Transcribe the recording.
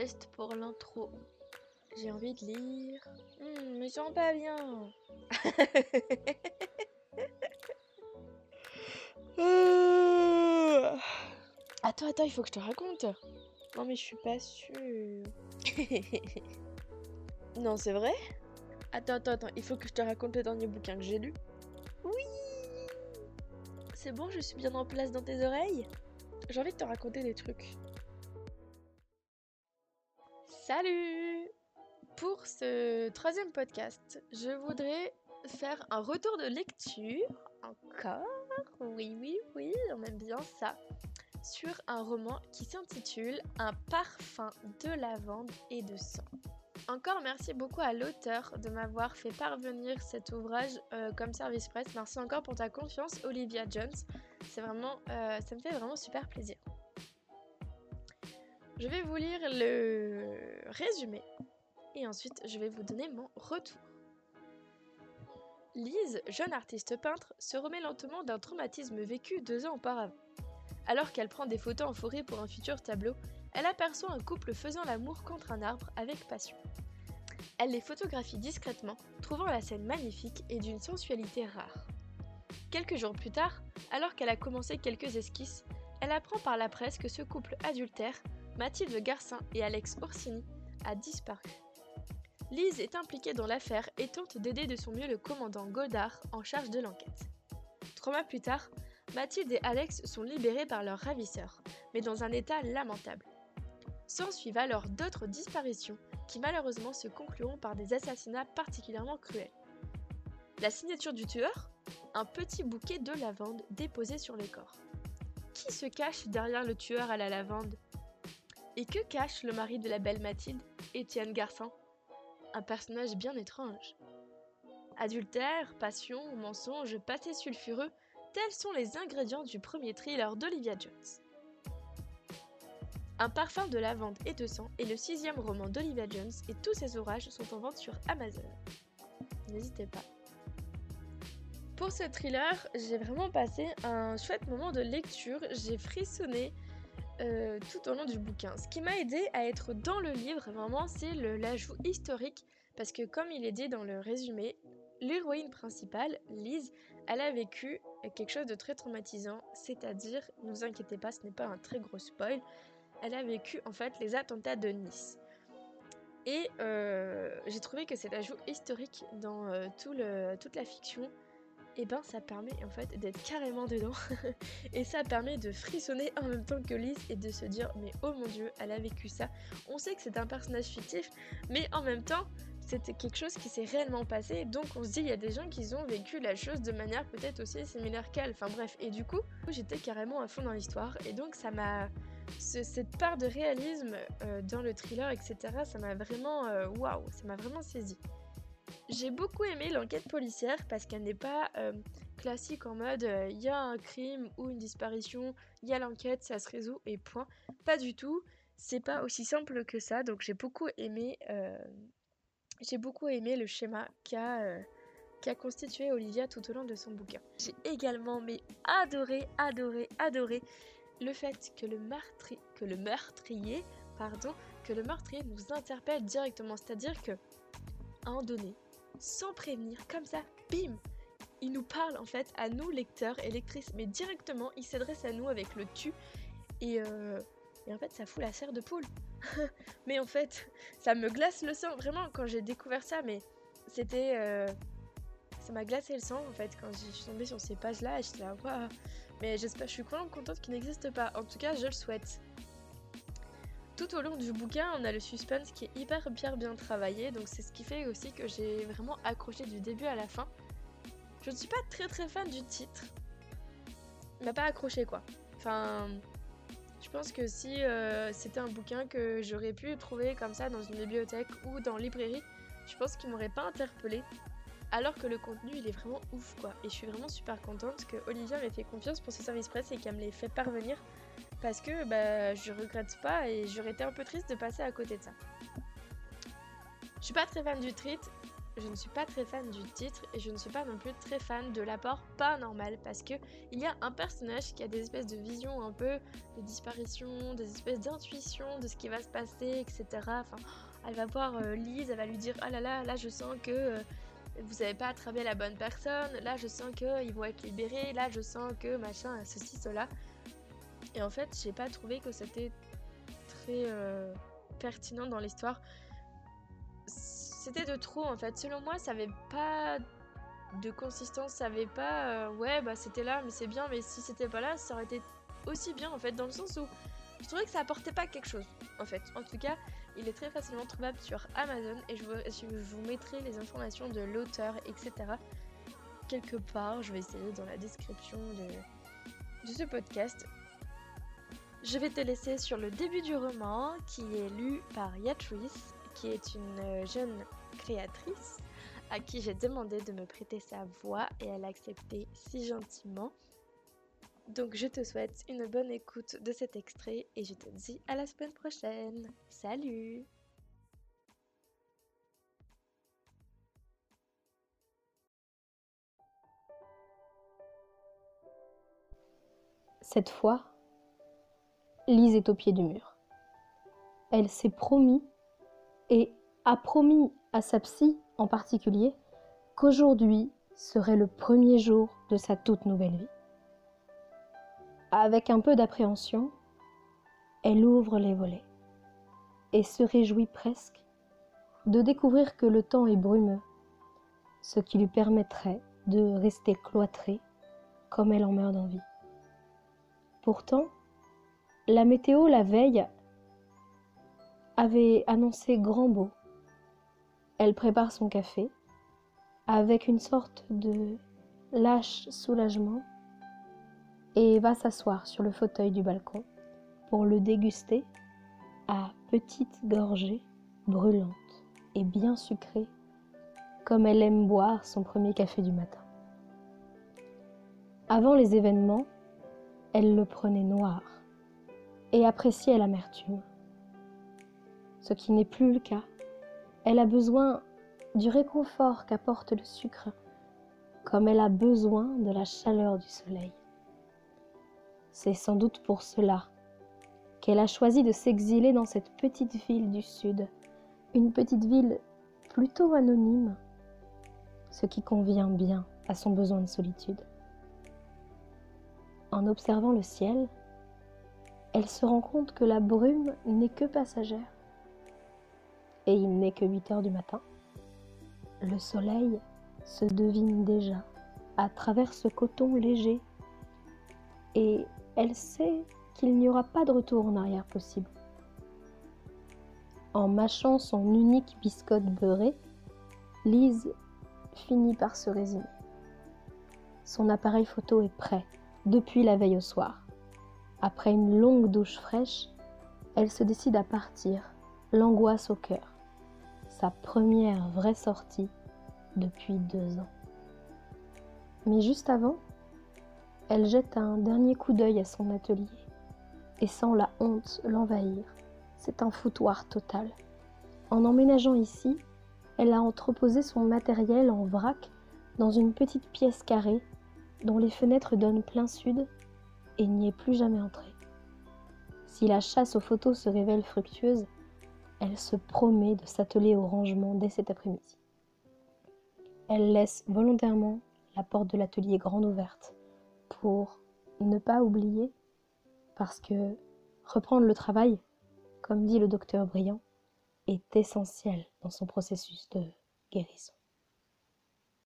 test pour l'intro. J'ai envie de lire. Hmm, me sens pas bien. attends, attends, il faut que je te raconte. Non, mais je suis pas sûre. non, c'est vrai? Attends, attends, attends, il faut que je te raconte le dernier bouquin que j'ai lu. Oui C'est bon, je suis bien en place dans tes oreilles? J'ai envie de te raconter des trucs. Salut Pour ce troisième podcast, je voudrais faire un retour de lecture. Encore? Oui, oui, oui, on aime bien ça. Sur un roman qui s'intitule Un parfum de lavande et de sang. Encore merci beaucoup à l'auteur de m'avoir fait parvenir cet ouvrage euh, comme service presse. Merci encore pour ta confiance, Olivia Jones. C'est vraiment, euh, ça me fait vraiment super plaisir. Je vais vous lire le résumé et ensuite je vais vous donner mon retour. Lise, jeune artiste peintre, se remet lentement d'un traumatisme vécu deux ans auparavant. Alors qu'elle prend des photos en forêt pour un futur tableau, elle aperçoit un couple faisant l'amour contre un arbre avec passion. Elle les photographie discrètement, trouvant la scène magnifique et d'une sensualité rare. Quelques jours plus tard, alors qu'elle a commencé quelques esquisses, elle apprend par la presse que ce couple adultère, Mathilde Garcin et Alex Orsini, a disparu. Lise est impliquée dans l'affaire et tente d'aider de son mieux le commandant Godard en charge de l'enquête. Trois mois plus tard, Mathilde et Alex sont libérés par leur ravisseur, mais dans un état lamentable. S'ensuivent alors d'autres disparitions qui malheureusement se concluront par des assassinats particulièrement cruels. La signature du tueur Un petit bouquet de lavande déposé sur les corps. Qui se cache derrière le tueur à la lavande? Et que cache le mari de la belle Mathilde, Étienne Garcin Un personnage bien étrange. Adultère, passion, mensonge, pâté sulfureux, tels sont les ingrédients du premier thriller d'Olivia Jones. Un parfum de lavande et de sang est le sixième roman d'Olivia Jones et tous ses ouvrages sont en vente sur Amazon. N'hésitez pas. Pour ce thriller, j'ai vraiment passé un chouette moment de lecture. J'ai frissonné euh, tout au long du bouquin. Ce qui m'a aidé à être dans le livre, vraiment, c'est l'ajout historique. Parce que comme il est dit dans le résumé, l'héroïne principale, Lise, elle a vécu quelque chose de très traumatisant. C'est-à-dire, ne vous inquiétez pas, ce n'est pas un très gros spoil, elle a vécu en fait les attentats de Nice. Et euh, j'ai trouvé que cet ajout historique dans euh, tout toute la fiction, et eh ben ça permet en fait d'être carrément dedans. et ça permet de frissonner en même temps que Lise et de se dire mais oh mon dieu, elle a vécu ça. On sait que c'est un personnage fictif, mais en même temps, c'était quelque chose qui s'est réellement passé. Donc on se dit, il y a des gens qui ont vécu la chose de manière peut-être aussi similaire qu'elle. Enfin bref, et du coup, j'étais carrément à fond dans l'histoire. Et donc ça m'a cette part de réalisme euh, dans le thriller, etc., ça m'a vraiment, euh, waouh, ça m'a vraiment saisi. J'ai beaucoup aimé l'enquête policière parce qu'elle n'est pas euh, classique en mode il y a un crime ou une disparition, il y a l'enquête, ça se résout et point. Pas du tout. C'est pas aussi simple que ça. Donc j'ai beaucoup aimé, j'ai beaucoup aimé le schéma qu'a qu'a constitué Olivia tout au long de son bouquin. J'ai également mais adoré, adoré, adoré le fait que le, que le meurtrier, pardon, que le meurtrier nous interpelle directement, c'est-à-dire que à un donné, sans prévenir, comme ça, bim, il nous parle en fait à nous lecteurs et lectrices, mais directement, il s'adresse à nous avec le tu et, euh, et en fait, ça fout la serre de poule. mais en fait, ça me glace le sang, vraiment quand j'ai découvert ça, mais c'était euh, ça m'a glacé le sang en fait quand je suis tombée sur ces pages-là. J'étais là, waouh, mais j'espère, je suis vraiment contente qu'il n'existe pas. En tout cas, je le souhaite. Tout au long du bouquin, on a le suspense qui est hyper bien travaillé, donc c'est ce qui fait aussi que j'ai vraiment accroché du début à la fin. Je ne suis pas très très fan du titre. Il m'a pas accroché quoi. Enfin, je pense que si euh, c'était un bouquin que j'aurais pu trouver comme ça dans une bibliothèque ou dans librairie, je pense qu'il m'aurait pas interpellé alors que le contenu il est vraiment ouf quoi. Et je suis vraiment super contente que Olivia m'ait fait confiance pour ce service presse et qu'elle me l'ait fait parvenir parce que bah, je regrette pas et j'aurais été un peu triste de passer à côté de ça. Je suis pas très fan du treat, je ne suis pas très fan du titre et je ne suis pas non plus très fan de l'apport paranormal parce que il y a un personnage qui a des espèces de visions un peu de disparition, des espèces d'intuition de ce qui va se passer, etc. Enfin, elle va voir euh, Lise, elle va lui dire ah là là, là je sens que euh, vous n'avez pas attrapé la bonne personne, là je sens qu'ils vont être libérés, là je sens que machin, ceci, cela. Et en fait, j'ai pas trouvé que c'était très euh, pertinent dans l'histoire. C'était de trop en fait. Selon moi, ça avait pas de consistance, ça avait pas. Euh, ouais, bah c'était là, mais c'est bien, mais si c'était pas là, ça aurait été aussi bien en fait, dans le sens où je trouvais que ça apportait pas quelque chose en fait. En tout cas, il est très facilement trouvable sur Amazon et je vous, mettrai les informations de l'auteur, etc. Quelque part, je vais essayer dans la description de, de ce podcast. Je vais te laisser sur le début du roman qui est lu par Yatrice, qui est une jeune créatrice à qui j'ai demandé de me prêter sa voix et elle a accepté si gentiment. Donc je te souhaite une bonne écoute de cet extrait et je te dis à la semaine prochaine. Salut Cette fois, Lise est au pied du mur. Elle s'est promis et a promis à sa psy en particulier qu'aujourd'hui serait le premier jour de sa toute nouvelle vie. Avec un peu d'appréhension, elle ouvre les volets et se réjouit presque de découvrir que le temps est brumeux, ce qui lui permettrait de rester cloîtrée comme elle en meurt d'envie. Pourtant, la météo la veille avait annoncé grand beau. Elle prépare son café avec une sorte de lâche soulagement et va s'asseoir sur le fauteuil du balcon pour le déguster à petites gorgées brûlantes et bien sucrées, comme elle aime boire son premier café du matin. Avant les événements, elle le prenait noir et appréciait l'amertume. Ce qui n'est plus le cas. Elle a besoin du réconfort qu'apporte le sucre, comme elle a besoin de la chaleur du soleil. C'est sans doute pour cela qu'elle a choisi de s'exiler dans cette petite ville du sud, une petite ville plutôt anonyme, ce qui convient bien à son besoin de solitude. En observant le ciel, elle se rend compte que la brume n'est que passagère. Et il n'est que 8 heures du matin. Le soleil se devine déjà à travers ce coton léger et elle sait qu'il n'y aura pas de retour en arrière possible. En mâchant son unique biscotte beurré, Lise finit par se résigner. Son appareil photo est prêt depuis la veille au soir. Après une longue douche fraîche, elle se décide à partir, l'angoisse au cœur. Sa première vraie sortie depuis deux ans. Mais juste avant, elle jette un dernier coup d'œil à son atelier et sent la honte l'envahir. C'est un foutoir total. En emménageant ici, elle a entreposé son matériel en vrac dans une petite pièce carrée dont les fenêtres donnent plein sud et n'y est plus jamais entrée. Si la chasse aux photos se révèle fructueuse, elle se promet de s'atteler au rangement dès cet après-midi. Elle laisse volontairement la porte de l'atelier grande ouverte pour ne pas oublier, parce que reprendre le travail, comme dit le docteur Briand, est essentiel dans son processus de guérison.